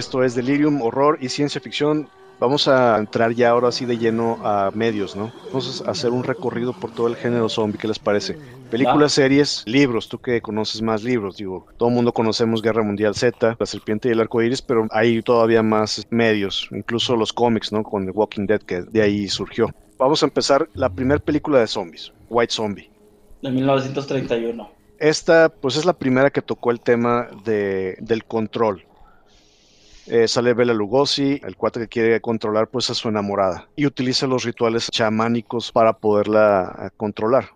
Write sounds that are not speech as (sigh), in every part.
Esto es Delirium, horror y ciencia ficción. Vamos a entrar ya ahora así de lleno a medios, ¿no? Vamos a hacer un recorrido por todo el género zombie, ¿qué les parece? Películas, series, libros, tú que conoces más libros, digo, todo el mundo conocemos Guerra Mundial Z, La Serpiente y el Arco Iris, pero hay todavía más medios, incluso los cómics, ¿no? Con The Walking Dead, que de ahí surgió. Vamos a empezar la primera película de zombies, White Zombie. De 1931. Esta, pues es la primera que tocó el tema de, del control, eh, sale Bela Lugosi, el cuate que quiere controlar pues a su enamorada y utiliza los rituales chamánicos para poderla eh, controlar.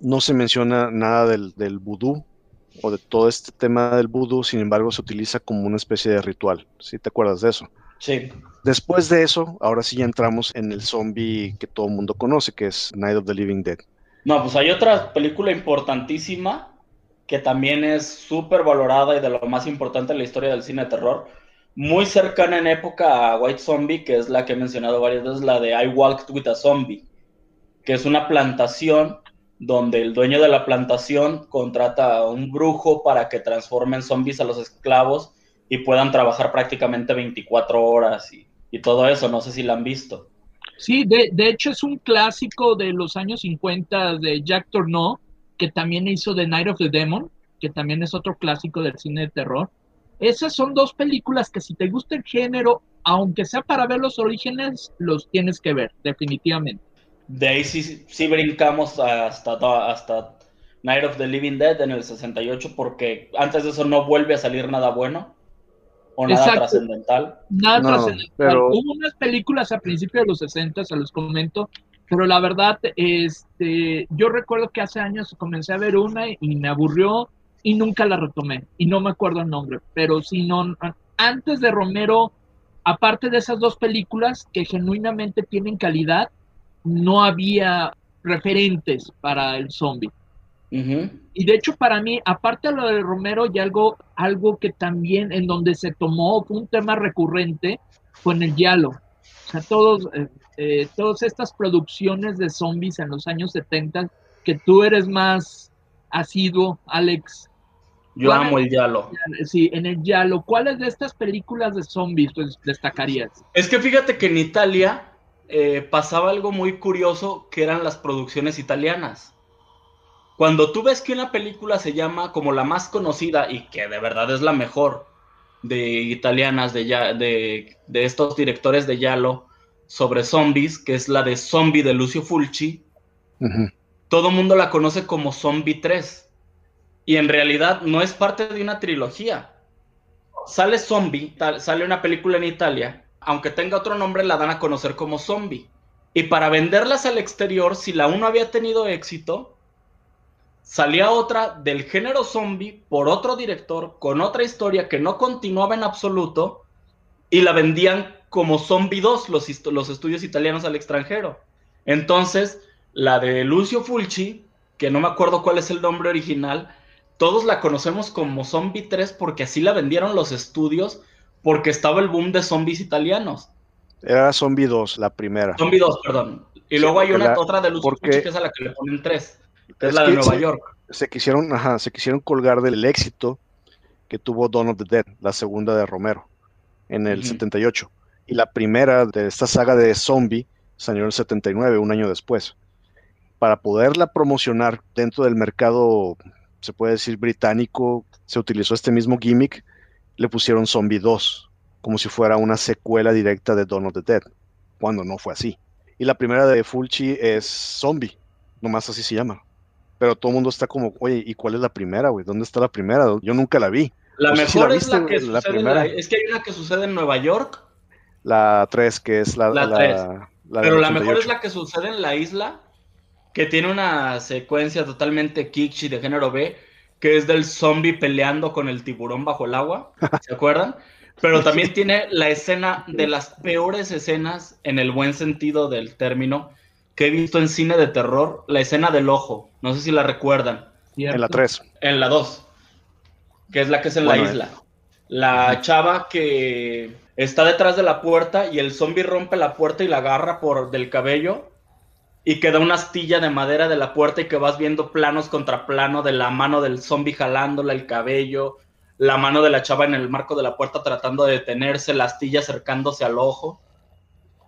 No se menciona nada del, del vudú o de todo este tema del vudú, sin embargo se utiliza como una especie de ritual. ¿Sí te acuerdas de eso? Sí. Después de eso, ahora sí ya entramos en el zombie que todo el mundo conoce, que es Night of the Living Dead. No, pues hay otra película importantísima que también es súper valorada y de lo más importante en la historia del cine de terror, muy cercana en época a White Zombie, que es la que he mencionado varias veces, la de I Walked with a Zombie, que es una plantación donde el dueño de la plantación contrata a un brujo para que transformen zombies a los esclavos y puedan trabajar prácticamente 24 horas y, todo eso. No sé si la han visto. Sí, de, de, hecho es un clásico de los años 50 de Jack Tourneau, que también hizo The Night of the Demon, que también es otro clásico del cine de terror. Esas son dos películas que si te gusta el género, aunque sea para ver los orígenes, los tienes que ver, definitivamente. De ahí sí, brincamos hasta, hasta Night of the Living Dead en el 68, porque antes de eso no vuelve a salir nada bueno o nada trascendental. Nada trascendental. Hubo unas películas a principios de los 60, se los comento, pero la verdad, este, yo recuerdo que hace años comencé a ver una y me aburrió y nunca la retomé y no me acuerdo el nombre, pero si no, antes de Romero, aparte de esas dos películas que genuinamente tienen calidad, no había referentes para el zombie. Y de hecho para mí, aparte de lo de Romero, y algo, algo que también en donde se tomó, fue un tema recurrente, fue en el Yalo. O sea, todos, eh, eh, todas estas producciones de zombies en los años 70, que tú eres más asiduo, Alex, yo amo el Yalo. Sí, en el Yalo. ¿Cuáles de estas películas de zombies pues, destacarías? Es que fíjate que en Italia eh, pasaba algo muy curioso que eran las producciones italianas. Cuando tú ves que una película se llama como la más conocida y que de verdad es la mejor de italianas, de, de, de estos directores de Yalo, sobre zombies, que es la de Zombie de Lucio Fulci, todo el mundo la conoce como Zombie 3 y en realidad no es parte de una trilogía. Sale Zombie, sale una película en Italia, aunque tenga otro nombre la dan a conocer como Zombie. Y para venderlas al exterior, si la uno había tenido éxito, salía otra del género zombie por otro director, con otra historia que no continuaba en absoluto, y la vendían como Zombie 2 los, los estudios italianos al extranjero. Entonces, la de Lucio Fulci, que no me acuerdo cuál es el nombre original, todos la conocemos como Zombie 3 porque así la vendieron los estudios porque estaba el boom de zombies italianos. Era Zombie 2, la primera. Zombie 2, perdón. Y luego hay una otra de Luz porque... que es a la que le ponen 3, que es, la de Nueva York. Se quisieron, ajá, se quisieron colgar del éxito que tuvo Dawn of the Dead, la segunda de Romero, en el 78. Y la primera de esta saga de Zombie salió en el 79, un año después. Para poderla promocionar dentro del mercado se puede decir británico, se utilizó este mismo gimmick, le pusieron Zombie 2, como si fuera una secuela directa de Dawn of the Dead, cuando no fue así. Y la primera de Fulci es Zombie, nomás así se llama. Pero todo el mundo está como, oye, ¿y cuál es la primera, güey? ¿Dónde está la primera? Yo nunca la vi. La mejor es la que sucede en la, Es que hay una que sucede en Nueva York. La 3, que es la... La 3. Pero la mejor es la que sucede en la isla, que tiene una secuencia totalmente kitschy de género B, que es del zombie peleando con el tiburón bajo el agua, ¿se (laughs) acuerdan? Pero también tiene la escena de las peores escenas, en el buen sentido del término, que he visto en cine de terror, la escena del ojo, no sé si la recuerdan. En la 3. En la 2, que es la que es en la isla. La chava que está detrás de la puerta y el zombie rompe la puerta y la agarra por del cabello y queda una astilla de madera de la puerta y que vas viendo planos contra plano de la mano del zombie jalándola el cabello, la mano de la chava en el marco de la puerta tratando de detenerse, la astilla acercándose al ojo.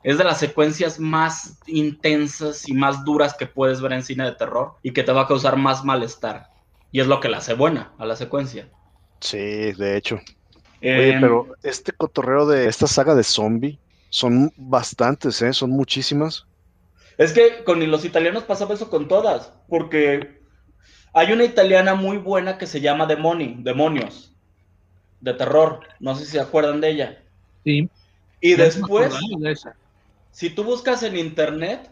Es de las secuencias más intensas y más duras que puedes ver en cine de terror y que te va a causar más malestar. Y es lo que la hace buena a la secuencia. Sí, de hecho. Oye, em, pero este cotorreo de esta saga de zombie son bastantes, ¿eh? Son muchísimas. Es que con los italianos pasaba eso con todas, porque hay una italiana muy buena que se llama Demoni, Demonios, de terror. No sé si se acuerdan de ella. Sí. Y después, si tú buscas en internet,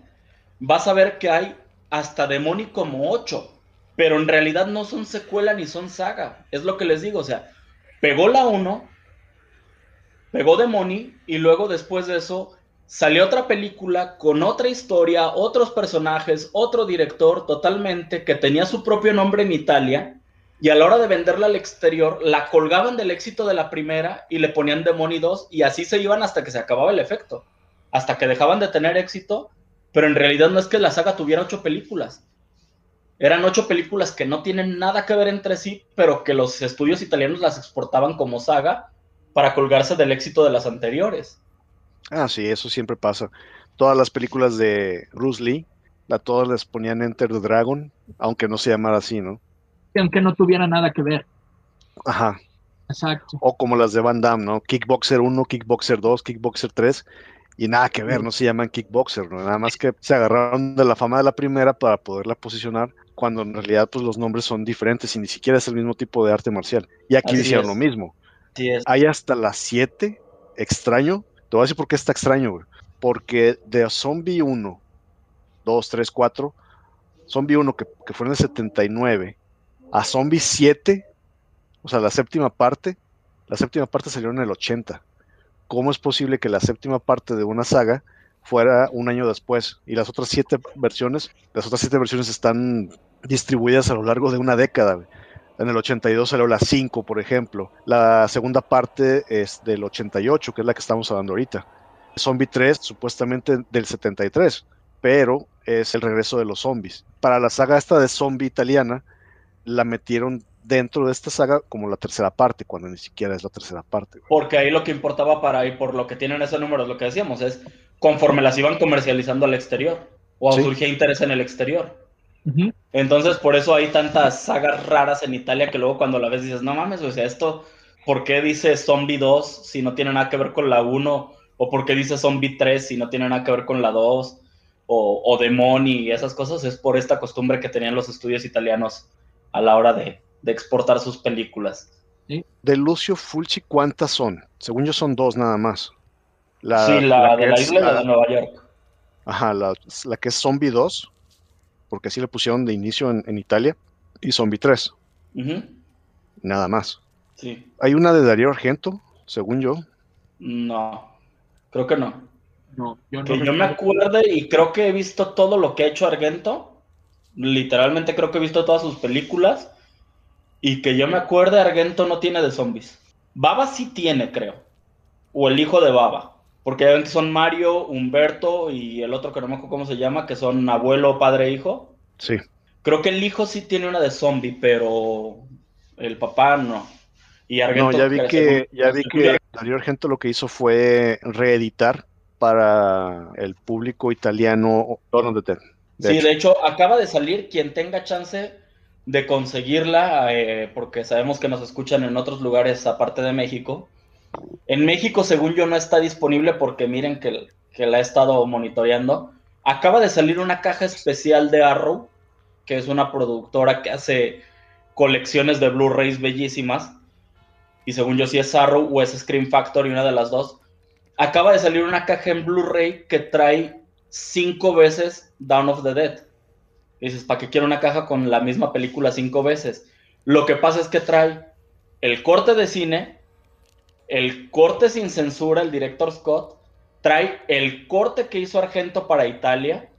vas a ver que hay hasta Demoni como ocho pero en realidad no son secuela ni son saga. Es lo que les digo, o sea, pegó la 1, pegó Demoni y luego después de eso salió otra película con otra historia, otros personajes, otro director totalmente que tenía su propio nombre en Italia y a la hora de venderla al exterior la colgaban del éxito de la primera y le ponían Demoni 2 y así se iban hasta que se acababa el efecto, hasta que dejaban de tener éxito, pero en realidad no es que la saga tuviera ocho películas, eran ocho películas que no tienen nada que ver entre sí, pero que los estudios italianos las exportaban como saga para colgarse del éxito de las anteriores. Ah, sí, eso siempre pasa. Todas las películas de Bruce Lee, a todas les ponían Enter the Dragon, aunque no se llamara así, ¿no? Aunque no tuviera nada que ver. Ajá. Exacto. O como las de Van Damme, ¿no? Kickboxer 1, Kickboxer 2, Kickboxer 3 y nada que ver, no se llaman kickboxer, ¿no? nada más que se agarraron de la fama de la primera para poderla posicionar, cuando en realidad pues los nombres son diferentes y ni siquiera es el mismo tipo de arte marcial. Y aquí hicieron lo mismo. Hay hasta las 7, extraño, te voy a decir por qué está extraño, porque de Zombie 1, 2, 3, 4, Zombie 1 que, que fue en el 79, a Zombie 7, o sea, la séptima parte, la séptima parte salió en el 80 ¿cómo es posible que la séptima parte de una saga fuera un año después y las otras siete versiones, las otras siete versiones están distribuidas a lo largo de una década? En el 82 salió la 5, por ejemplo. La segunda parte es del 88, que es la que estamos hablando ahorita. Zombie 3, supuestamente del 73, pero es el regreso de los zombies. Para la saga esta de zombie italiana, la metieron dentro de esta saga como la tercera parte, cuando ni siquiera es la tercera parte. Porque ahí lo que importaba para ahí, por lo que tienen ese número, lo que decíamos, es conforme las iban comercializando al exterior, o surgía interés en el exterior. Entonces, por eso hay tantas sagas raras en Italia que luego cuando la ves dices, no mames, o sea, esto, ¿por qué dice Zombie 2 si no tiene nada que ver con la 1? ¿O por qué dice Zombie 3 si no tiene nada que ver con la 2? O, o Demoni y esas cosas, es por esta costumbre que tenían los estudios italianos a la hora de, de exportar sus películas. De Lucio Fulci, ¿cuántas son? Según yo son dos nada más. La, sí, la, de la isla de Nueva York. Ajá, la, que es Zombie 2, porque así le pusieron de inicio en, Italia, y Zombie 3. Nada más. Sí. ¿Hay una de Darío Argento, según yo? No, creo que no. No, yo no. Que yo me acuerde y creo que he visto todo lo que ha hecho Argento. Literalmente creo que he visto todas sus películas. Y que yo me acuerde, Argento no tiene de zombies. Baba sí tiene, creo. O el hijo de Baba. Porque son Mario, Humberto y el otro que no me acuerdo cómo se llama, que son abuelo, padre, hijo. Sí. Creo que el hijo sí tiene una de zombie, pero el papá no. Y Argento no, ya vi que, ya vi que Darío Argento lo que hizo fue reeditar para el público italiano de Sí, de hecho, acaba de salir quien tenga chance de conseguirla, eh, porque sabemos que nos escuchan en otros lugares aparte de México. En México, según yo, no está disponible porque miren que, que la he estado monitoreando. Acaba de salir una caja especial de Arrow, que es una productora que hace colecciones de Blu-rays bellísimas. Y según yo, si es Arrow o es Scream Factory, una de las dos. Acaba de salir una caja en Blu-ray que trae cinco veces Down of the Dead dices, ¿para qué quiero una caja con la misma película cinco veces? Lo que pasa es que trae el corte de cine, el corte sin censura, el director Scott, trae el corte que hizo Argento para Italia.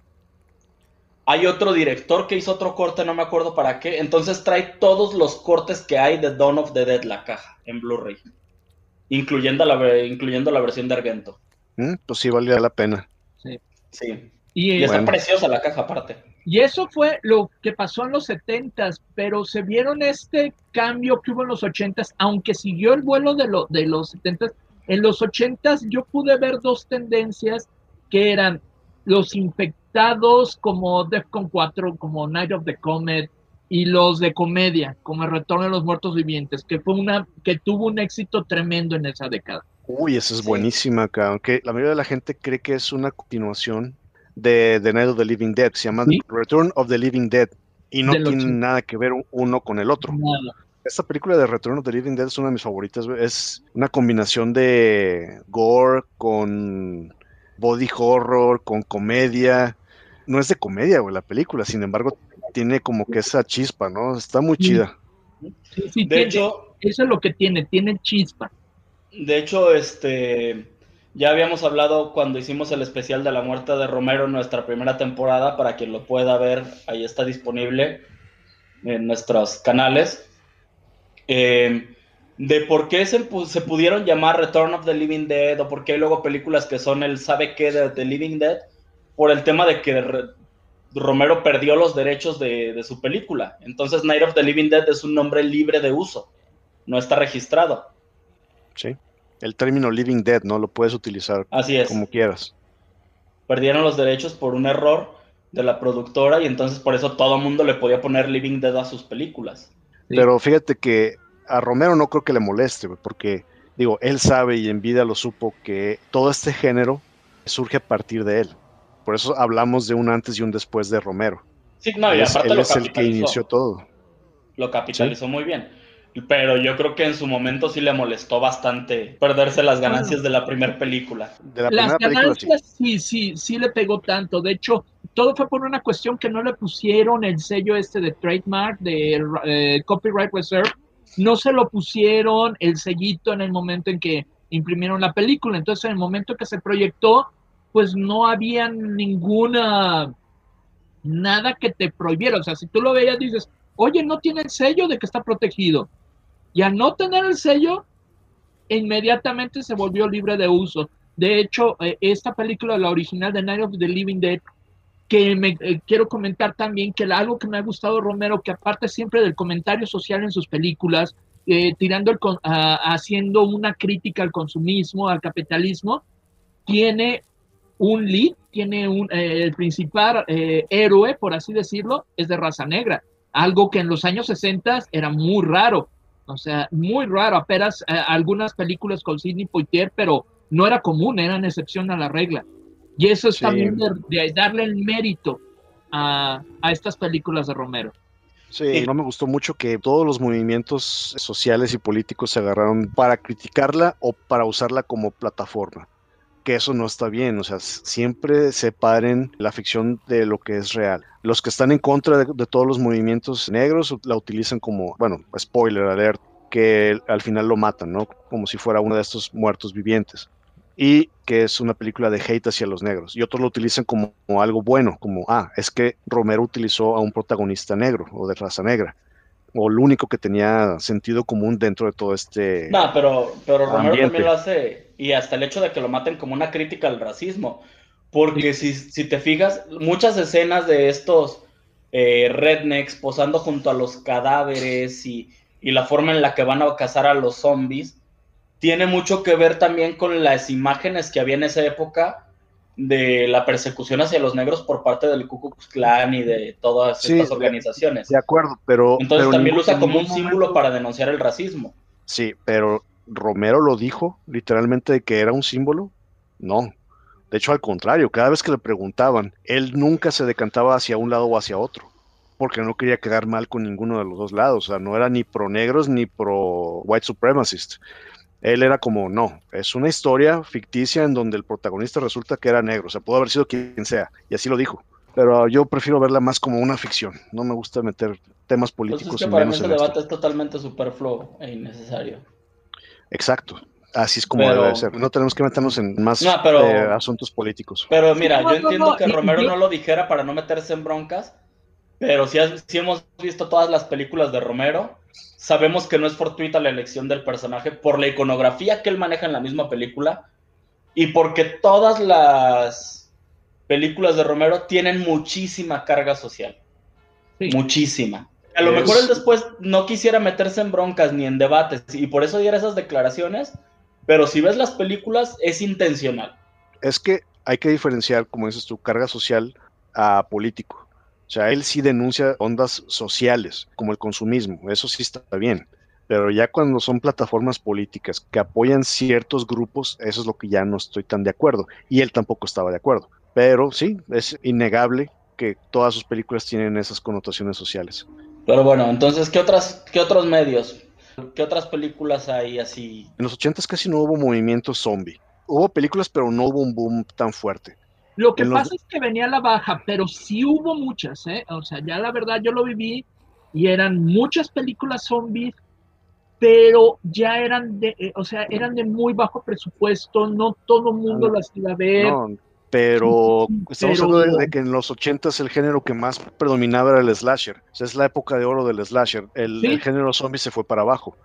Hay otro director que hizo otro corte, no me acuerdo para qué. Entonces trae todos los cortes que hay de Dawn of the Dead, la caja, en Blu-ray. incluyendo la, incluyendo la versión de Argento. Mm, pues sí, valía la pena. Sí. Sí. Y, está preciosa la caja aparte. Y eso fue lo que pasó en los 70s, pero se vieron este cambio que hubo en los 80s, aunque siguió el vuelo de, lo, de los 70s. En los 80s yo pude ver dos tendencias que eran los infectados como Defcon 4, como Night of the Comet, y los de comedia, como El Retorno de los Muertos Vivientes, que fue una que tuvo un éxito tremendo en esa década. Uy, esa es buenísima acá, aunque la mayoría de la gente cree que es una continuación de The Night of the Living Dead, se llama Return of the Living Dead y no tiene nada que ver uno con el otro. Esta película de Return of the Living Dead es una de mis favoritas, es una combinación de gore con body horror, con comedia. No es de comedia, güey, la película, sin embargo, tiene como que esa chispa, ¿no? Está muy chida. de hecho, eso es lo que tiene, tiene chispa. De hecho, este, ya habíamos hablado cuando hicimos el especial de la muerte de Romero en nuestra primera temporada, para quien lo pueda ver, ahí está disponible en nuestros canales, eh, de por qué se, se, pudieron llamar Return of the Living Dead o por qué hay luego películas que son el sabe qué de The Living Dead, por el tema de que Romero perdió los derechos de, de su película. Entonces Night of the Living Dead es un nombre libre de uso, no está registrado. Sí el término Living Dead, ¿no? Lo puedes utilizar como quieras. Perdieron los derechos por un error de la productora y entonces por eso todo el mundo le podía poner Living Dead a sus películas. Pero fíjate que a Romero no creo que le moleste, porque digo, él sabe y en vida lo supo que todo este género surge a partir de él. Por eso hablamos de un antes y un después de Romero. Sí, no, y aparte él es el que inició todo. Lo capitalizó muy bien pero yo creo que en su momento sí le molestó bastante perderse las ganancias de la primera película. las ganancias sí. sí, sí, le pegó tanto. De hecho, todo fue por una cuestión que no le pusieron el sello este de trademark, de eh, copyright reserve. No se lo pusieron el sellito en el momento en que imprimieron la película. Entonces, en el momento que se proyectó, pues no había ninguna, nada que te prohibiera. O sea, si tú lo veías, dices, oye, no tiene el sello de que está protegido y al no tener el sello, inmediatamente se volvió libre de uso. De hecho, eh, esta película, la original de Night of the Living Dead, que me eh, quiero comentar también que algo que me ha gustado Romero, que aparte siempre del comentario social en sus películas, eh, tirando el, haciendo una crítica al consumismo, al capitalismo, tiene un lead, tiene un, el principal héroe, por así decirlo, es de raza negra, algo que en los años 60 era muy raro. O sea, muy raro, apenas eh, algunas películas con Sidney Poitier, pero no era común, eran excepción a la regla. Y eso es también de, darle el mérito a, estas películas de Romero. Sí, no me gustó mucho que todos los movimientos sociales y políticos se agarraron para criticarla o para usarla como plataforma. Que eso no está bien, o sea, siempre separen la ficción de lo que es real. Los que están en contra de, todos los movimientos negros la utilizan como, bueno, spoiler alert, que al final lo matan, ¿no? Como si fuera uno de estos muertos vivientes. Y que es una película de hate hacia los negros. Y otros lo utilizan como, algo bueno, como, ah, es que Romero utilizó a un protagonista negro o de raza negra. O lo único que tenía sentido común dentro de todo este. No, pero, pero Romero también lo hace. Y hasta el hecho de que lo maten como una crítica al racismo. Porque si, si, te fijas, muchas escenas de estos eh, rednecks posando junto a los cadáveres y, la forma en la que van a cazar a los zombies, tiene mucho que ver también con las imágenes que había en esa época de la persecución hacia los negros por parte del Ku Klux Klan y de todas estas organizaciones. De acuerdo, pero... Entonces también lo usa como un símbolo para denunciar el racismo. Sí, pero Romero lo dijo literalmente de que era un símbolo. No, de hecho, al contrario, cada vez que le preguntaban, él nunca se decantaba hacia un lado o hacia otro, porque no quería quedar mal con ninguno de los dos lados. O sea, no era ni pro negros ni pro white supremacist. Él era como, no, es una historia ficticia en donde el protagonista resulta que era negro. O sea, pudo haber sido quien sea, y así lo dijo. Pero yo prefiero verla más como una ficción. No me gusta meter temas pues políticos. Pues para mí ese debate es totalmente superfluo e innecesario. Exacto. Así es como debe ser. No tenemos que meternos en más eh, asuntos políticos. Pero mira, yo entiendo que Romero no lo dijera para no meterse en broncas, pero sí, hemos visto todas las películas de Romero sabemos que no es fortuita la elección del personaje por la iconografía que él maneja en la misma película y porque todas las películas de Romero tienen muchísima carga social. Muchísima. A lo mejor él después no quisiera meterse en broncas ni en debates y por eso diera esas declaraciones, pero si ves las películas es intencional. Es que hay que diferenciar, como dices tú, carga social a político. O sea, él sí denuncia ondas sociales, como el consumismo, eso sí está bien. Pero ya cuando son plataformas políticas que apoyan ciertos grupos, eso es lo que ya no estoy tan de acuerdo. Y él tampoco estaba de acuerdo. Pero sí, es innegable que todas sus películas tienen esas connotaciones sociales. Pero bueno, entonces, ¿qué, otras, qué otros medios? ¿Qué otras películas hay así? En los ochentas casi no hubo movimiento zombie. Hubo películas, pero no hubo un boom tan fuerte. Lo que pasa es que venía a la baja, pero sí hubo muchas, ¿eh? O sea, ya la verdad yo lo viví y eran muchas películas zombies, pero ya eran de, eh, o sea, eran de muy bajo presupuesto, no todo el mundo las iba a ver. No, pero estamos hablando de, que en los ochentas el género que más predominaba era el slasher. O sea, es la época de oro del slasher. El, género zombie se fue para abajo.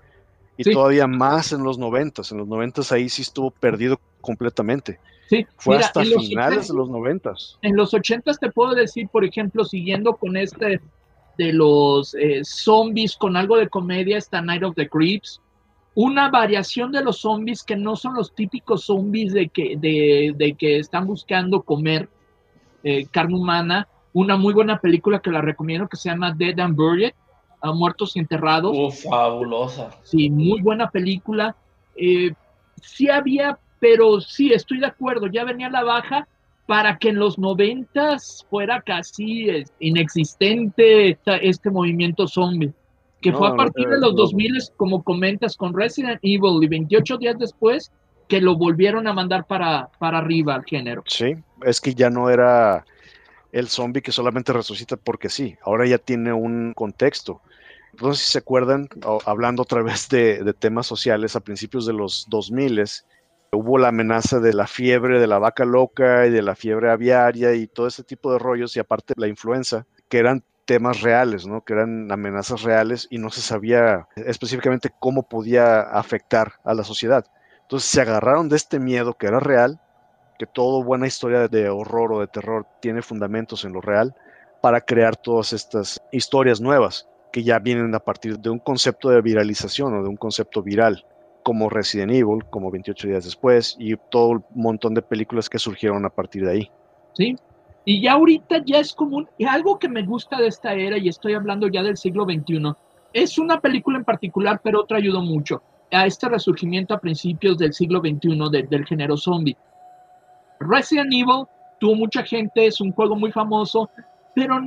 Y todavía más en los noventas. En los noventas ahí sí estuvo perdido completamente. Sí, fue hasta finales de los noventas. En los ochentas te puedo decir, por ejemplo, siguiendo con este de los eh, zombies con algo de comedia, está Night of the Creeps una variación de los zombies que no son los típicos zombies de que, de, que están buscando comer eh, carne humana. Una muy buena película que la recomiendo que se llama Dead and Buried, Muertos y Enterrados. Oh, fabulosa. Sí, muy buena película. Eh, sí había, pero sí, estoy de acuerdo, ya venía la baja para que en los noventas fuera casi eh, inexistente este movimiento zombie que fue a partir de los 2000, como comentas, con Resident Evil y 28 días después, que lo volvieron a mandar para, para arriba al género. Sí, es que ya no era el zombie que solamente resucita porque sí, ahora ya tiene un contexto. No sé si se acuerdan, hablando otra vez de, de temas sociales, a principios de los 2000 hubo la amenaza de la fiebre de la vaca loca y de la fiebre aviaria y todo ese tipo de rollos y aparte la influenza, que eran temas reales, ¿no? que eran amenazas reales y no se sabía específicamente cómo podía afectar a la sociedad. Entonces se agarraron de este miedo que era real, que toda buena historia de horror o de terror tiene fundamentos en lo real, para crear todas estas historias nuevas que ya vienen a partir de un concepto de viralización o de un concepto viral, como Resident Evil, como 28 días después, y todo un montón de películas que surgieron a partir de ahí. Sí, y ya ahorita ya es común, y algo que me gusta de esta era, y estoy hablando ya del siglo XXI, es una película en particular, pero otra ayudó mucho a este resurgimiento a principios del siglo XXI del género zombie. Resident Evil tuvo mucha gente, es un juego muy famoso, pero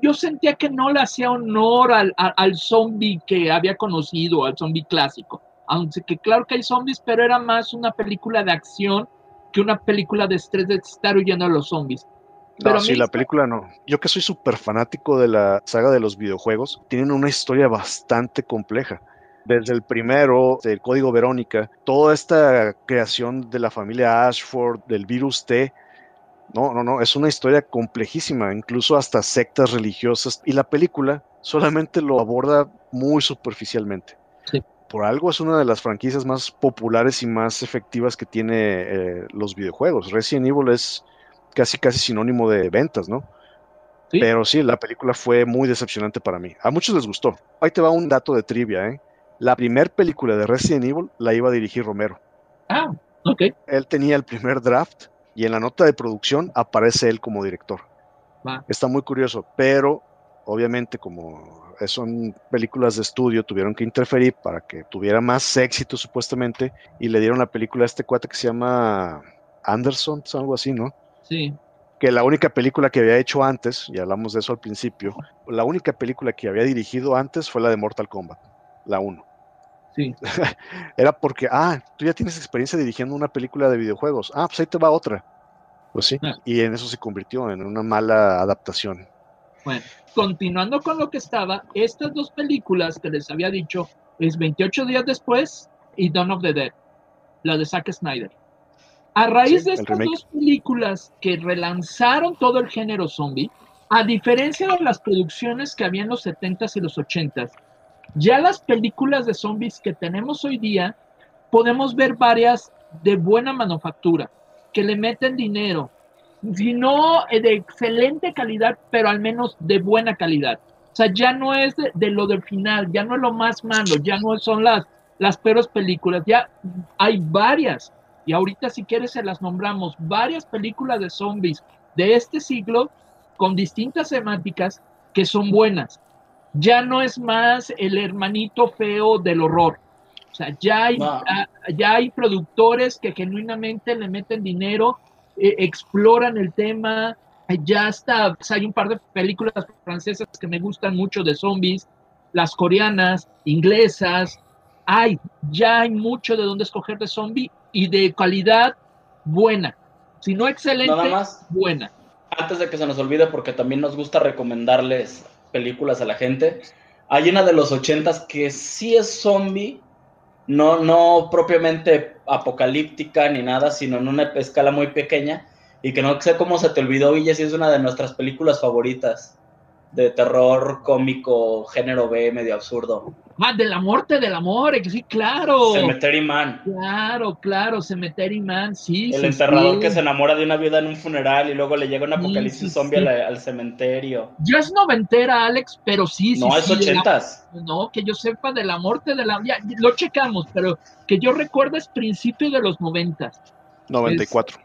yo sentía que no le hacía honor al, al, zombie que había conocido, al zombie clásico. Aunque claro que hay zombies, pero era más una película de acción que una película de estrés de estar huyendo a los zombies. No, sí, la película no. Yo que soy súper fanático de la saga de los videojuegos, tienen una historia bastante compleja. Desde el primero, el código Verónica, toda esta creación de la familia Ashford, del virus T, no, no, no, es una historia complejísima, incluso hasta sectas religiosas. Y la película solamente lo aborda muy superficialmente. Por algo es una de las franquicias más populares y más efectivas que tiene eh, los videojuegos. Resident Evil es casi casi sinónimo de ventas, ¿no? Pero sí, la película fue muy decepcionante para mí. A muchos les gustó. Ahí te va un dato de trivia, ¿eh? La primera película de Resident Evil la iba a dirigir Romero. Ah, ok. Él tenía el primer draft y en la nota de producción aparece él como director. Está muy curioso, pero obviamente como son películas de estudio, tuvieron que interferir para que tuviera más éxito supuestamente y le dieron la película a este cuate que se llama Anderson, algo así, ¿no? Que la única película que había hecho antes, y hablamos de eso al principio, la única película que había dirigido antes fue la de Mortal Kombat, la 1. Sí. (laughs) Era porque, ah, tú ya tienes experiencia dirigiendo una película de videojuegos. Ah, pues ahí te va otra. Pues sí. Ah. Y en eso se convirtió en una mala adaptación. Bueno, continuando con lo que estaba, estas dos películas que les había dicho es 28 días después y Dawn of the Dead, la de Zack Snyder. A raíz de estas dos películas que relanzaron todo el género zombie, a diferencia de las producciones que había en los 70s y los 80s, Ya las películas de zombies que tenemos hoy día, podemos ver varias de buena manufactura, que le meten dinero, si no eh, de excelente calidad, pero al menos de buena calidad. O sea, ya no es de, lo del final, ya no es lo más malo, ya no son las, las peores películas, ya hay varias, y ahorita si quieres se las nombramos, varias películas de zombies de este siglo con distintas temáticas que son buenas. Ya no es más el hermanito feo del horror. O sea, ya hay, ya hay productores que genuinamente le meten dinero, eh, exploran el tema. Ya está, hay un par de películas francesas que me gustan mucho de zombies, las coreanas, inglesas. Hay, ya hay mucho de dónde escoger de zombie y de calidad buena. Si no excelente, buena. Antes de que se nos olvide, porque también nos gusta recomendarles películas a la gente, hay una de los ochentas que sí es zombie, no, no propiamente apocalíptica ni nada, sino en una escala muy pequeña, y que no sé cómo se te olvidó, Villa, si es una de nuestras películas favoritas de terror cómico, género B, medio absurdo. Ah, de la muerte del amor, sí, claro. Cemetery Man. Claro, claro, Cemetery Man, sí. El enterrador que se enamora de una viuda en un funeral y luego le llega un apocalipsis zombie al, cementerio. Ya es noventera, Alex, pero sí, sí. No, es ochentas. no, que yo sepa de la muerte de la. Ya, lo checamos, pero que yo recuerdo es principio de los noventas. 94.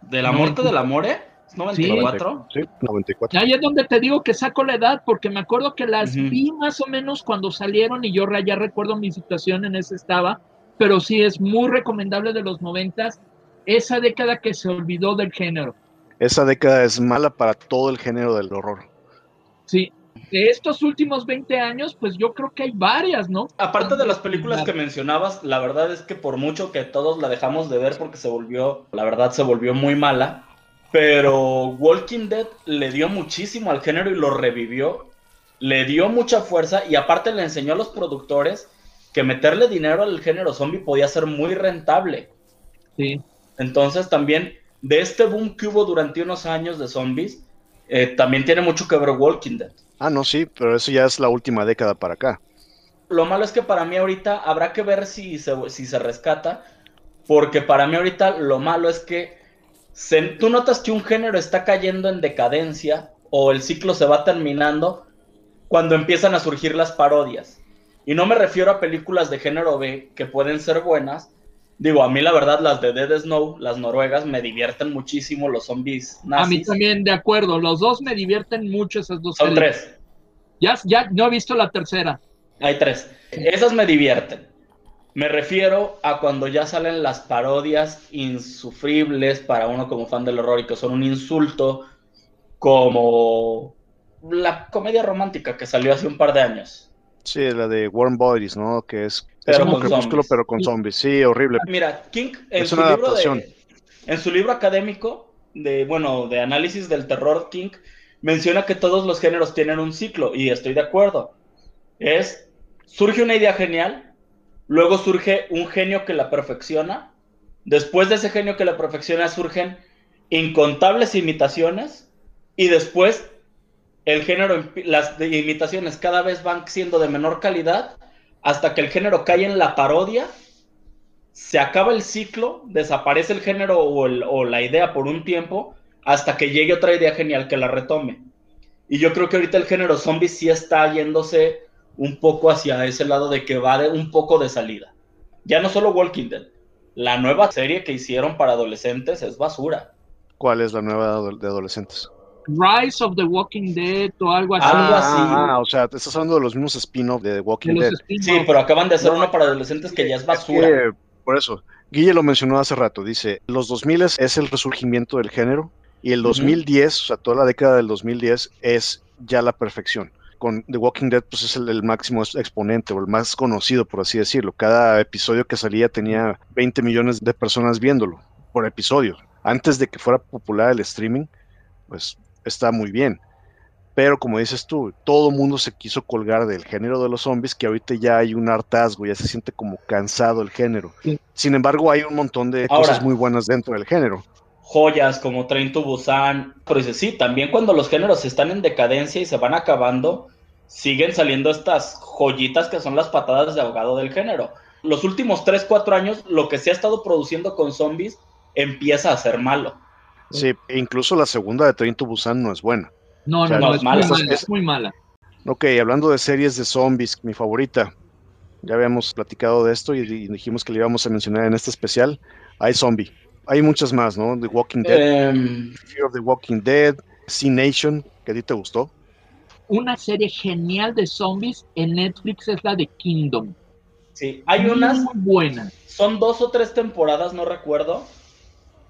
¿De la muerte del amor, eh? ¿94? Sí, 94. Ahí es donde te digo que saco la edad, porque me acuerdo que las vi más o menos cuando salieron y yo ya recuerdo mi situación en ese estaba, pero sí es muy recomendable de los noventas, esa década que se olvidó del género. Esa década es mala para todo el género del horror. Sí, de estos últimos 20 años, pues yo creo que hay varias, ¿no? Aparte de las películas que mencionabas, la verdad es que por mucho que todos la dejamos de ver porque se volvió, la verdad se volvió muy mala, pero Walking Dead le dio muchísimo al género y lo revivió. Le dio mucha fuerza y aparte le enseñó a los productores que meterle dinero al género zombie podía ser muy rentable. Sí. Entonces también de este boom que hubo durante unos años de zombies, eh, también tiene mucho que ver Walking Dead. Ah, no, sí, pero eso ya es la última década para acá. Lo malo es que para mí ahorita habrá que ver si si se rescata, porque para mí ahorita lo malo es que tú notas que un género está cayendo en decadencia o el ciclo se va terminando cuando empiezan a surgir las parodias. Y no me refiero a películas de género B que pueden ser buenas. Digo, a mí la verdad las de Dead Snow, las noruegas, me divierten muchísimo los zombies nazis. A mí también, de acuerdo. Los dos me divierten mucho esas dos. Son tres. Ya, ya no he visto la tercera. Hay tres. Esas me divierten. Me refiero a cuando ya salen las parodias insufribles para uno como fan del horror y que son un insulto, como la comedia romántica que salió hace un par de años. Sí, la de Warm Bodies, ¿no? Que es, como crepúsculo, pero con zombies. Sí, horrible. Mira, King en su libro en su libro académico de, bueno, de análisis del terror, King menciona que todos los géneros tienen un ciclo y estoy de acuerdo. Es surge una idea genial, Luego surge un genio que la perfecciona. Después de ese genio que la perfecciona surgen incontables imitaciones. Y después el género, las imitaciones cada vez van siendo de menor calidad hasta que el género cae en la parodia. Se acaba el ciclo, desaparece el género o, o la idea por un tiempo hasta que llegue otra idea genial que la retome. Y yo creo que ahorita el género zombie sí está yéndose un poco hacia ese lado de que va de un poco de salida. Ya no solo Walking Dead, la nueva serie que hicieron para adolescentes es basura. ¿Cuál es la nueva de adolescentes? Rise of the Walking Dead o algo así. Algo así. Ah, o sea, te estás hablando de los mismos spin-off de The Walking Dead. Sí, pero acaban de hacer uno para adolescentes que ya es basura. por eso, Guille lo mencionó hace rato, dice, los 2000 es el resurgimiento del género y el 2010, o sea, toda la década del 2010 es ya la perfección con The Walking Dead pues es el, máximo exponente o el más conocido, por así decirlo. Cada episodio que salía tenía 20 millones de personas viéndolo por episodio. Antes de que fuera popular el streaming, pues está muy bien. Pero como dices tú, todo el mundo se quiso colgar del género de los zombies, que ahorita ya hay un hartazgo, ya se siente como cansado el género. Sin embargo, hay un montón de cosas muy buenas dentro del género. Joyas como Train to Busan. Pero dice, sí, también cuando los géneros están en decadencia y se van acabando, siguen saliendo estas joyitas que son las patadas de ahogado del género. Los últimos 3, 4 años, lo que se ha estado produciendo con zombies empieza a ser malo. Sí, incluso la segunda de Train to Busan no es buena. No, no, no, es, mala, es, muy mala. Ok, hablando de series de zombies, mi favorita. Ya habíamos platicado de esto y, dijimos que le íbamos a mencionar en este especial. Hay zombie. Hay muchas más, ¿no? The Walking Dead, em, Fear of the Walking Dead, Sea Nation, que a ti te gustó. Una serie genial de zombies en Netflix es la de Kingdom. Sí, hay unas muy buenas. Son dos o tres temporadas, no recuerdo.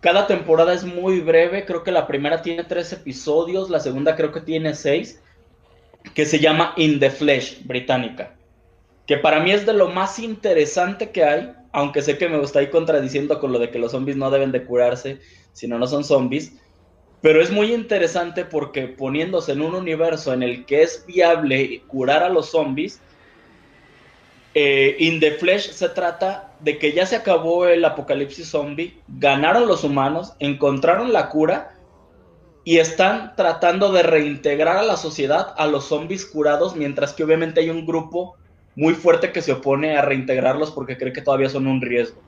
Cada temporada es muy breve, creo que la primera tiene tres episodios, la segunda creo que tiene seis, que se llama In the Flesh, británica. Que para mí es de lo más interesante que hay, aunque sé que me está ahí contradiciendo con lo de que los zombies no deben de curarse, si no, no son zombies. Pero es muy interesante porque poniéndose en un universo en el que es viable curar a los zombies, eh, In the Flesh se trata de que ya se acabó el apocalipsis zombie, ganaron los humanos, encontraron la cura y están tratando de reintegrar a la sociedad a los zombies curados, mientras que obviamente hay un grupo muy fuerte que se opone a reintegrarlos porque cree que todavía son un riesgo.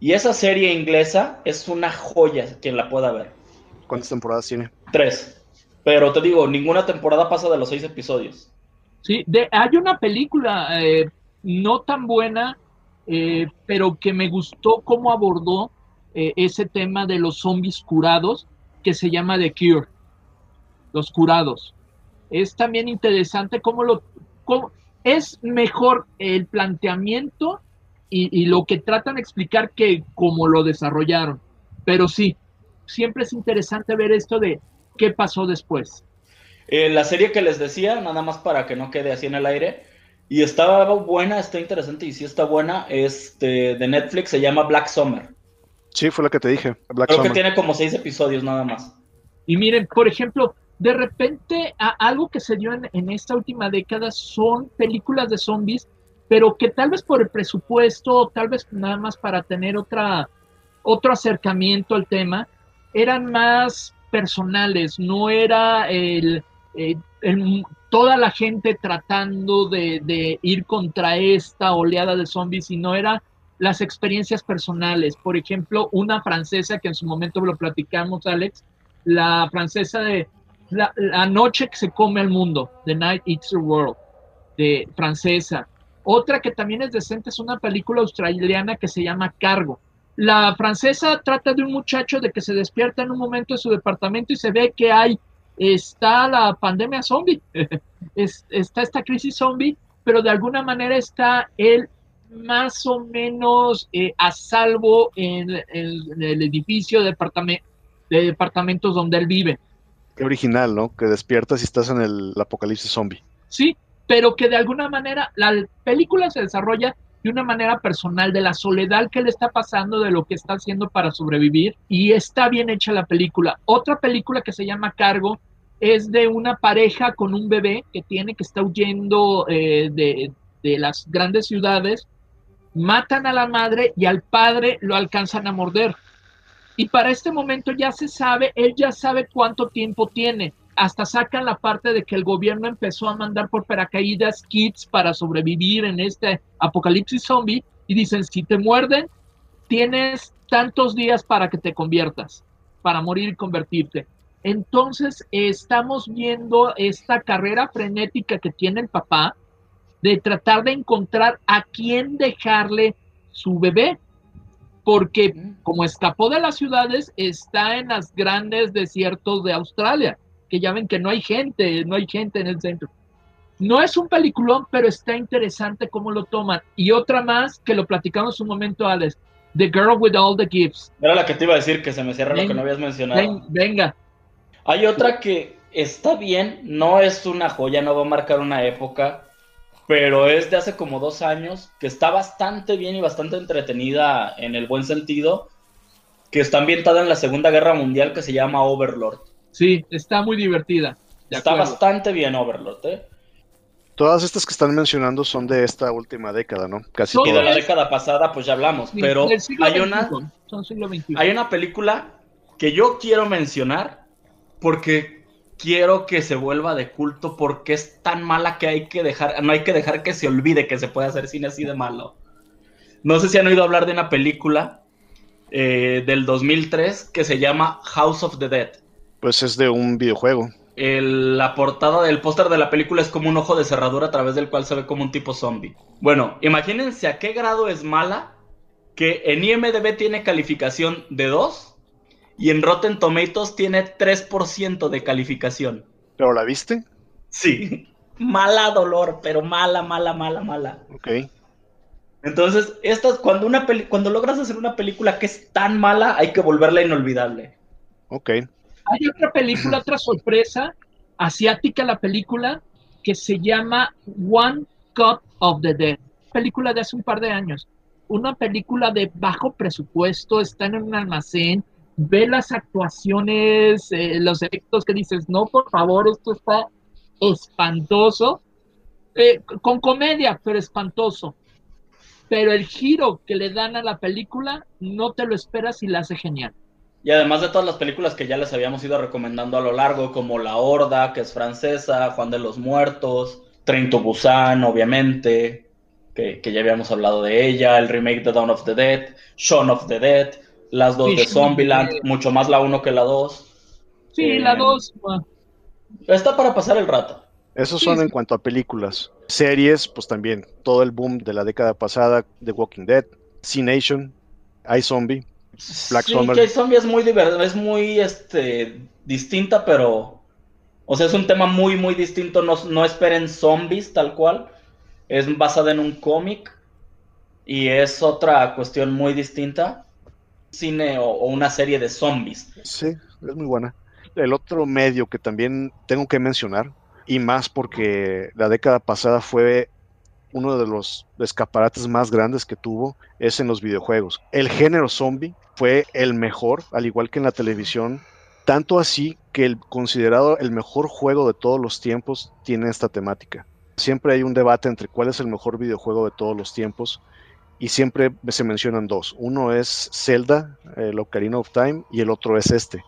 Y esa serie inglesa es una joya, quien la pueda ver. ¿Cuántas temporadas tiene? Tres. Pero te digo, ninguna temporada pasa de los seis episodios. Sí, de, hay una película eh, no tan buena, eh, pero que me gustó cómo abordó eh, ese tema de los zombies curados, que se llama The Cure, los curados. Es también interesante cómo lo... es mejor el planteamiento y, lo que tratan de explicar que cómo lo desarrollaron. Pero sí, siempre es interesante ver esto de qué pasó después. Eh, la serie que les decía, nada más para que no quede así en el aire, y estaba buena, está interesante y sí está buena. Este, de Netflix se llama Black Summer. Sí, fue la que te dije. Black Creo que tiene como seis episodios nada más. Y miren, por ejemplo, de repente algo que se dio en, esta última década son películas de zombies, pero que tal vez por el presupuesto, tal vez nada más para tener otra, otro acercamiento al tema, eran más personales, no era el, eh, el toda la gente tratando de, ir contra esta oleada de zombies, y no era las experiencias personales. Por ejemplo, una francesa que en su momento lo platicamos, Alex, la francesa de la, noche que se come al mundo, The Night Eats the World, de francesa. Otra que también es decente es una película australiana que se llama Cargo. La francesa trata de un muchacho de que se despierta en un momento en su departamento y se ve que hay está la pandemia zombie, (laughs) está esta crisis zombie, pero de alguna manera está él más o menos eh, a salvo en, el edificio de, de departamentos donde él vive. Qué original, ¿no? Que despiertas y estás en el apocalipsis zombie. Sí, pero que de alguna manera la película se desarrolla de una manera personal, de la soledad que le está pasando, de lo que está haciendo para sobrevivir, y está bien hecha la película. Otra película que se llama Cargo es de una pareja con un bebé que tiene que está huyendo eh, de, de las grandes ciudades, matan a la madre y al padre lo alcanzan a morder. Y para este momento ya se sabe, él ya sabe cuánto tiempo tiene hasta sacan la parte de que el gobierno empezó a mandar por paracaídas kits para sobrevivir en este apocalipsis zombie y dicen, si te muerden, tienes tantos días para que te conviertas, para morir y convertirte. Entonces estamos viendo esta carrera frenética que tiene el papá de tratar de encontrar a quién dejarle su bebé, porque como escapó de las ciudades, está en los grandes desiertos de Australia que ya ven que no hay gente, no hay gente en el centro. No es un peliculón, pero está interesante cómo lo toman. Y otra más que lo platicamos un momento, Alex. The Girl with All the Gifts. Era la que te iba a decir, que se me cierra lo que no habías mencionado. venga. Hay otra que está bien, no es una joya, no va a marcar una época, pero es de hace como dos años, que está bastante bien y bastante entretenida en el buen sentido, que está ambientada en la Segunda Guerra Mundial, que se llama Overlord. Sí, está muy divertida. Está bastante bien Overlord, ¿eh? Todas estas que están mencionando son de esta última década, ¿no? Casi todas. de la década pasada, pues ya hablamos. pero hay una, hay una película que yo quiero mencionar porque quiero que se vuelva de culto porque es tan mala que hay que dejar, no hay que dejar que se olvide que se puede hacer cine así de malo. No sé si han oído hablar de una película eh, del 2003 que se llama House of the Dead. Pues es de un videojuego. la portada del póster de la película es como un ojo de cerradura a través del cual se ve como un tipo zombie. Bueno, imagínense a qué grado es mala que en IMDB tiene calificación de 2 y en Rotten Tomatoes tiene 3% de calificación. ¿Pero la viste? Sí. (laughs) Mala dolor, pero mala, mala, mala, mala. Ok. Entonces, estas, cuando, una cuando logras hacer una película que es tan mala, hay que volverla inolvidable. Ok. Hay otra película, otra sorpresa asiática, la película, que se llama One Cut of the Dead. Película de hace un par de años. Una película de bajo presupuesto, está en un almacén, ve las actuaciones, eh, los efectos que dices, no, por favor, esto está espantoso. Eh, con comedia, pero espantoso pero el giro que le dan a la película no te lo esperas y la hace genial. Y además de todas las películas que ya les habíamos ido recomendando a lo largo, como La Horda, que es francesa, Juan de los Muertos, Train to Busan, obviamente, que, ya habíamos hablado de ella, el remake de Dawn of the Dead, Shaun of the Dead, las dos de Zombieland, mucho más la uno que la dos. Sí, la eh, dos. Está para pasar el rato. Esos son en cuanto a películas. Series, pues también todo el boom de la década pasada, The Walking Dead, C Nation, iZombie, Black sí, Que iZombie es muy es muy este distinta, pero o sea, es un tema muy muy distinto, no, no esperen zombies tal cual. Es basada en un cómic y es otra cuestión muy distinta. Cine o, o una serie de zombies. Sí, es muy buena. El otro medio que también tengo que mencionar y más porque la década pasada fue uno de los escaparates más grandes que tuvo es en los videojuegos. El género zombie fue el mejor, al igual que en la televisión, tanto así que el considerado el mejor juego de todos los tiempos tiene esta temática. Siempre hay un debate entre cuál es el mejor videojuego de todos los tiempos y siempre se mencionan dos. Uno es Zelda, el Ocarina of Time, y el otro es este,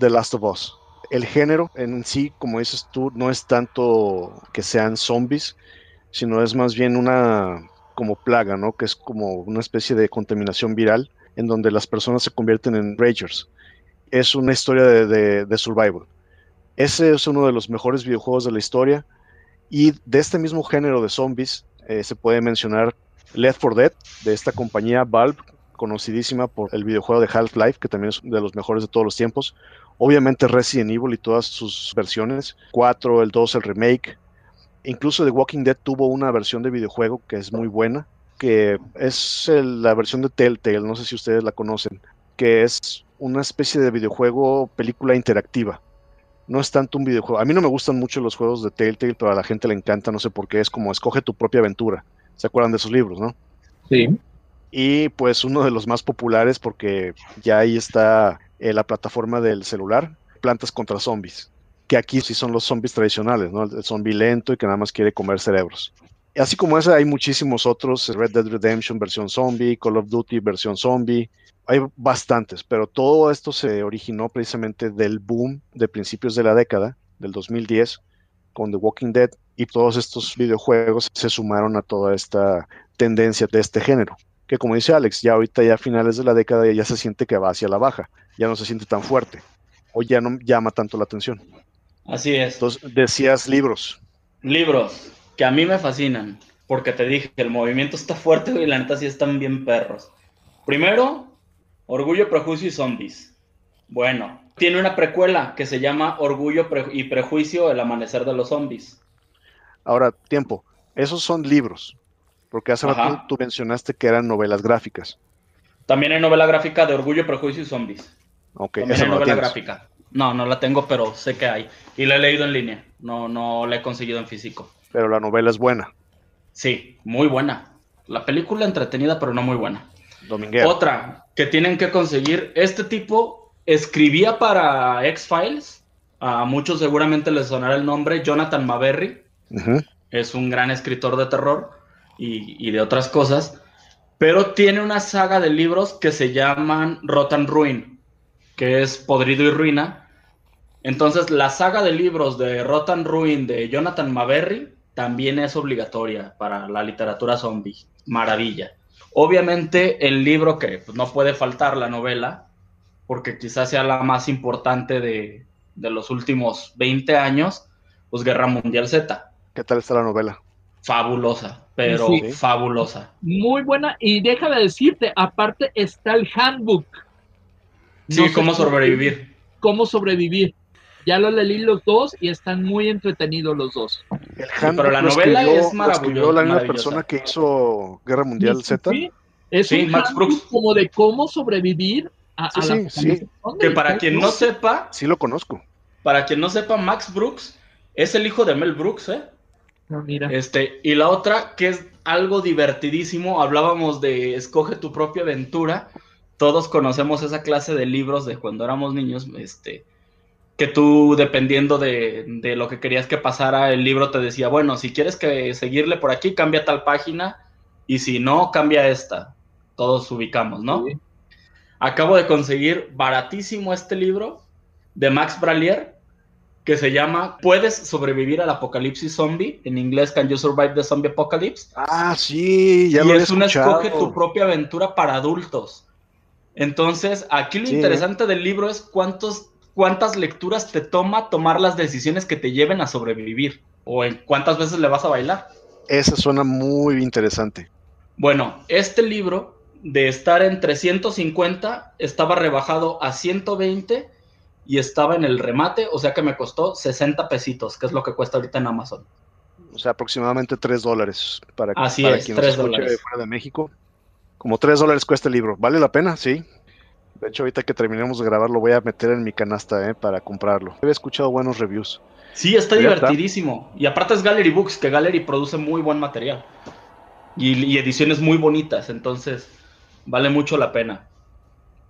The Last of Us el género en sí, como dices tú, no es tanto que sean zombies, sino es más bien una como plaga, ¿no? Que es como una especie de contaminación viral en donde las personas se convierten en ragers. Es una historia de, survival. Ese es uno de los mejores videojuegos de la historia. Y de este mismo género de zombies eh, se puede mencionar Left 4 Dead, de esta compañía Valve, conocidísima por el videojuego de Half-Life, que también es de los mejores de todos los tiempos. Obviamente Resident Evil y todas sus versiones, 4, el 2, el remake. Incluso The Walking Dead tuvo una versión de videojuego que es muy buena, que es la versión de Telltale, no sé si ustedes la conocen, que es una especie de videojuego, película interactiva. No es tanto un videojuego. A mí no me gustan mucho los juegos de Telltale, pero a la gente le encanta, no sé por qué, es como escoge tu propia aventura. ¿Se acuerdan de esos libros, no? Sí. Y pues uno de los más populares porque ya ahí está eh, la plataforma del celular, Plantas contra Zombies, que aquí sí son los zombies tradicionales, ¿no? El zombie lento y que nada más quiere comer cerebros. Y así como ese, hay muchísimos otros, Red Dead Redemption versión zombie, Call of Duty versión zombie, hay bastantes, pero todo esto se originó precisamente del boom de principios de la década, del 2010, con The Walking Dead, y todos estos videojuegos se sumaron a toda esta tendencia de este género que como dice Alex, ya ahorita ya a finales de la década ya se siente que va hacia la baja, ya no se siente tan fuerte o ya no llama tanto la atención. Así es. Entonces decías libros. Libros, que a mí me fascinan, porque te dije, el movimiento está fuerte y la neta sí están bien perros. Primero, Orgullo, Prejuicio y Zombies. Bueno, tiene una precuela que se llama Orgullo y Prejuicio, el amanecer de los zombies. Ahora, tiempo, esos son libros. Porque hace rato tú mencionaste que eran novelas gráficas. También hay novela gráfica de Orgullo, Prejuicio y Zombies. Ok, También hay novela gráfica. No, no la tengo, pero sé que hay. Y la he leído en línea. No, no la he conseguido en físico. Pero la novela es buena. Sí, muy buena. La película entretenida, pero no muy buena. Dominguero. Otra que tienen que conseguir. Este tipo escribía para X-Files. A muchos seguramente les sonará el nombre. Jonathan Maberry. Es un gran escritor de terror y, de otras cosas, pero tiene una saga de libros que se llaman Rotten Ruin, que es Podrido y Ruina, Entonces, la saga de libros de Rotan Ruin de Jonathan Maberry también es obligatoria para la literatura zombie. Maravilla. Obviamente, el libro que pues, no puede faltar, la novela, porque quizás sea la más importante de, de los últimos 20 años, pues Guerra Mundial Z. ¿Qué tal está la novela? Fabulosa, pero fabulosa. Muy buena. Y déjame decirte, aparte está el handbook. Sí, cómo sobrevivir. Cómo sobrevivir. Ya lo leí los dos y están muy entretenidos los dos. pero la novela es maravillosa. la misma persona que hizo Guerra Mundial Z. Sí, es un Max Brooks. como de cómo sobrevivir a, sí, sí, Que para quien no sepa. Sí lo conozco. Para quien no sepa, Max Brooks es el hijo de Mel Brooks, ¿eh? No, mira. Este, y la otra, que es algo divertidísimo, hablábamos de Escoge tu propia aventura. Todos conocemos esa clase de libros de cuando éramos niños, este, que tú, dependiendo de, lo que querías que pasara, el libro te decía, bueno, si quieres que seguirle por aquí, cambia tal página, y si no, cambia esta. Todos ubicamos, ¿no? Acabo de conseguir baratísimo este libro de Max Bralier, que se llama ¿Puedes sobrevivir al apocalipsis zombie? En inglés, Can You Survive the Zombie Apocalypse? Ah, sí, ya y es una escoge tu propia aventura para adultos. Entonces, aquí lo interesante del libro es cuántos cuántas lecturas te toma tomar las decisiones que te lleven a sobrevivir o en cuántas veces le vas a bailar. Esa suena muy interesante. Bueno, este libro de estar en 350 estaba rebajado a 120 y estaba en el remate, o sea que me costó 60 pesitos, que es lo que cuesta ahorita en Amazon. O sea, aproximadamente 3 dólares para, Así para es, quien nos escuche fuera de México. Como 3 dólares cuesta el libro. ¿Vale la pena? Sí. De hecho, ahorita que terminemos de grabar, lo voy a meter en mi canasta ¿eh? para comprarlo. He escuchado buenos reviews. Sí, está divertidísimo. Y aparte es Gallery Books, que Gallery produce muy buen material. Y, ediciones muy bonitas, entonces vale mucho la pena.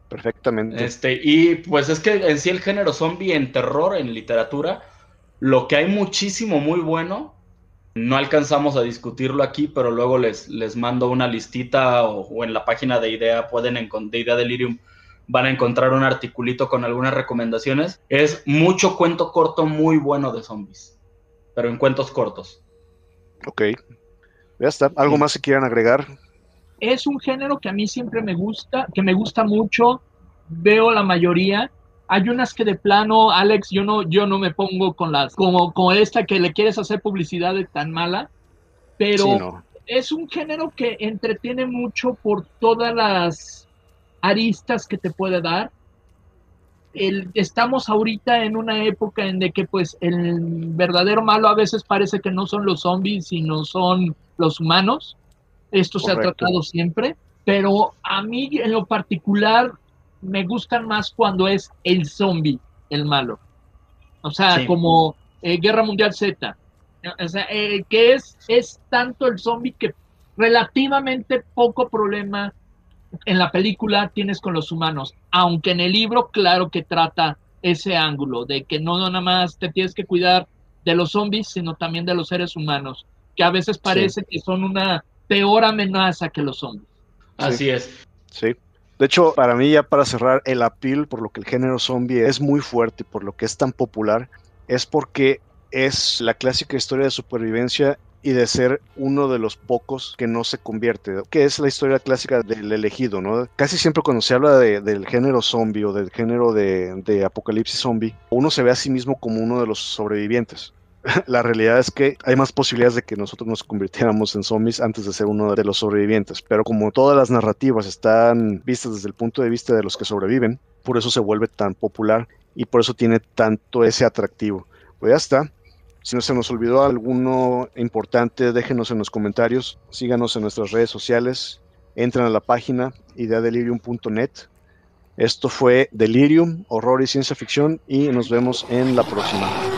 Perfectamente. Este, y pues es que en sí el género zombie en terror, en literatura, lo que hay muchísimo muy bueno, no alcanzamos a discutirlo aquí, pero luego les, les mando una listita o, en la página de Idea, pueden de Idea Delirium, van a encontrar un articulito con algunas recomendaciones. Es mucho cuento corto muy bueno de zombies, pero en cuentos cortos. Ok, ya está. ¿Algo más que quieran agregar? Es un género que a mí siempre me gusta, que me gusta mucho. Veo la mayoría. Hay unas que de plano, Alex, yo no, yo no me pongo con las, como, como esta que le quieres hacer publicidad de tan mala, pero es un género que entretiene mucho por todas las aristas que te puede dar. El, estamos ahorita en una época en de que pues el verdadero malo a veces parece que no son los zombies, sino son los humanos. Esto se ha tratado siempre, pero a mí en lo particular me gustan más cuando es el zombie el malo. O sea, como eh, Guerra Mundial Z. O sea, eh, que es, es tanto el zombie que relativamente poco problema en la película tienes con los humanos, aunque en el libro claro que trata ese ángulo de que no nada más te tienes que cuidar de los zombies, sino también de los seres humanos, que a veces parece que son una peor amenaza que los zombies. Así es. Sí. De hecho, para mí ya para cerrar, el appeal por lo que el género zombie es muy fuerte, por lo que es tan popular, es porque es la clásica historia de supervivencia y de ser uno de los pocos que no se convierte, que es la historia clásica del elegido, ¿no? Casi siempre cuando se habla del género zombie o del género de, apocalipsis zombie, uno se ve a sí mismo como uno de los sobrevivientes. (laughs) la realidad es que hay más posibilidades de que nosotros nos convirtiéramos en zombies antes de ser uno de los sobrevivientes. Pero como todas las narrativas están vistas desde el punto de vista de los que sobreviven, por eso se vuelve tan popular y por eso tiene tanto ese atractivo. Pues ya está. Si no se nos olvidó alguno importante, déjenos en los comentarios, síganos en nuestras redes sociales, entren a la página ideadelirium.net. Esto fue Delirium, Horror y Ciencia Ficción y nos vemos en la próxima.